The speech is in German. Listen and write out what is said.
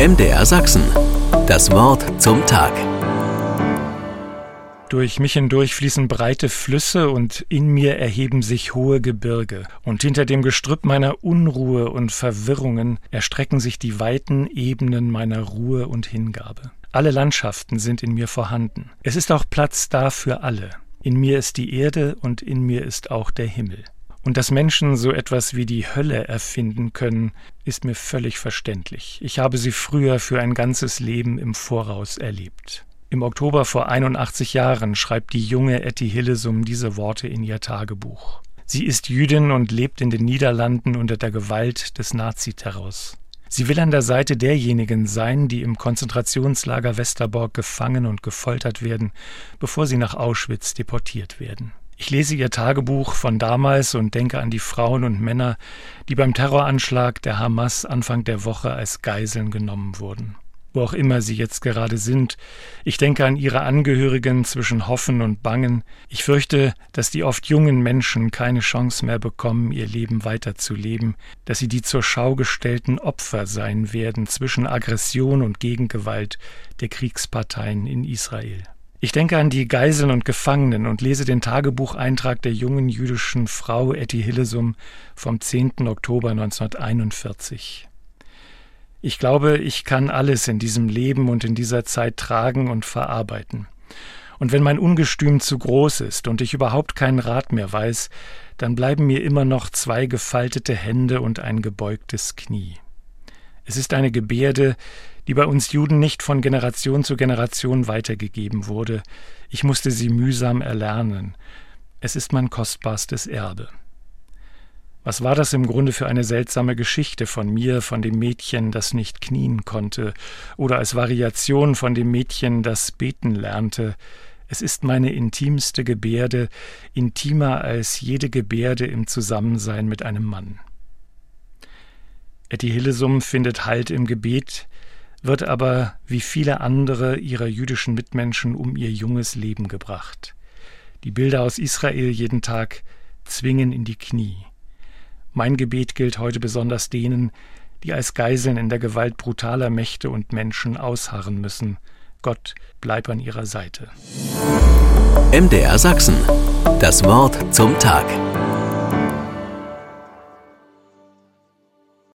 MDR Sachsen. Das Wort zum Tag. Durch mich hindurch fließen breite Flüsse und in mir erheben sich hohe Gebirge. Und hinter dem Gestrüpp meiner Unruhe und Verwirrungen erstrecken sich die weiten Ebenen meiner Ruhe und Hingabe. Alle Landschaften sind in mir vorhanden. Es ist auch Platz da für alle. In mir ist die Erde und in mir ist auch der Himmel. Und dass Menschen so etwas wie die Hölle erfinden können, ist mir völlig verständlich. Ich habe sie früher für ein ganzes Leben im Voraus erlebt. Im Oktober vor 81 Jahren schreibt die junge Etty Hillesum diese Worte in ihr Tagebuch. Sie ist Jüdin und lebt in den Niederlanden unter der Gewalt des Naziterrors. Sie will an der Seite derjenigen sein, die im Konzentrationslager Westerbork gefangen und gefoltert werden, bevor sie nach Auschwitz deportiert werden. Ich lese ihr Tagebuch von damals und denke an die Frauen und Männer, die beim Terroranschlag der Hamas Anfang der Woche als Geiseln genommen wurden. Wo auch immer sie jetzt gerade sind. Ich denke an ihre Angehörigen zwischen Hoffen und Bangen. Ich fürchte, dass die oft jungen Menschen keine Chance mehr bekommen, ihr Leben weiterzuleben, dass sie die zur Schau gestellten Opfer sein werden zwischen Aggression und Gegengewalt der Kriegsparteien in Israel. Ich denke an die Geiseln und Gefangenen und lese den Tagebucheintrag der jungen jüdischen Frau Etty Hillesum vom 10. Oktober 1941. Ich glaube, ich kann alles in diesem Leben und in dieser Zeit tragen und verarbeiten. Und wenn mein Ungestüm zu groß ist und ich überhaupt keinen Rat mehr weiß, dann bleiben mir immer noch zwei gefaltete Hände und ein gebeugtes Knie. Es ist eine Gebärde, die bei uns Juden nicht von Generation zu Generation weitergegeben wurde. Ich musste sie mühsam erlernen. Es ist mein kostbarstes Erbe. Was war das im Grunde für eine seltsame Geschichte von mir, von dem Mädchen, das nicht knien konnte, oder als Variation von dem Mädchen, das beten lernte? Es ist meine intimste Gebärde, intimer als jede Gebärde im Zusammensein mit einem Mann. Etty Hillesum findet Halt im Gebet, wird aber wie viele andere ihrer jüdischen Mitmenschen um ihr junges Leben gebracht. Die Bilder aus Israel jeden Tag zwingen in die Knie. Mein Gebet gilt heute besonders denen, die als Geiseln in der Gewalt brutaler Mächte und Menschen ausharren müssen. Gott bleib an ihrer Seite. MDR Sachsen. Das Wort zum Tag.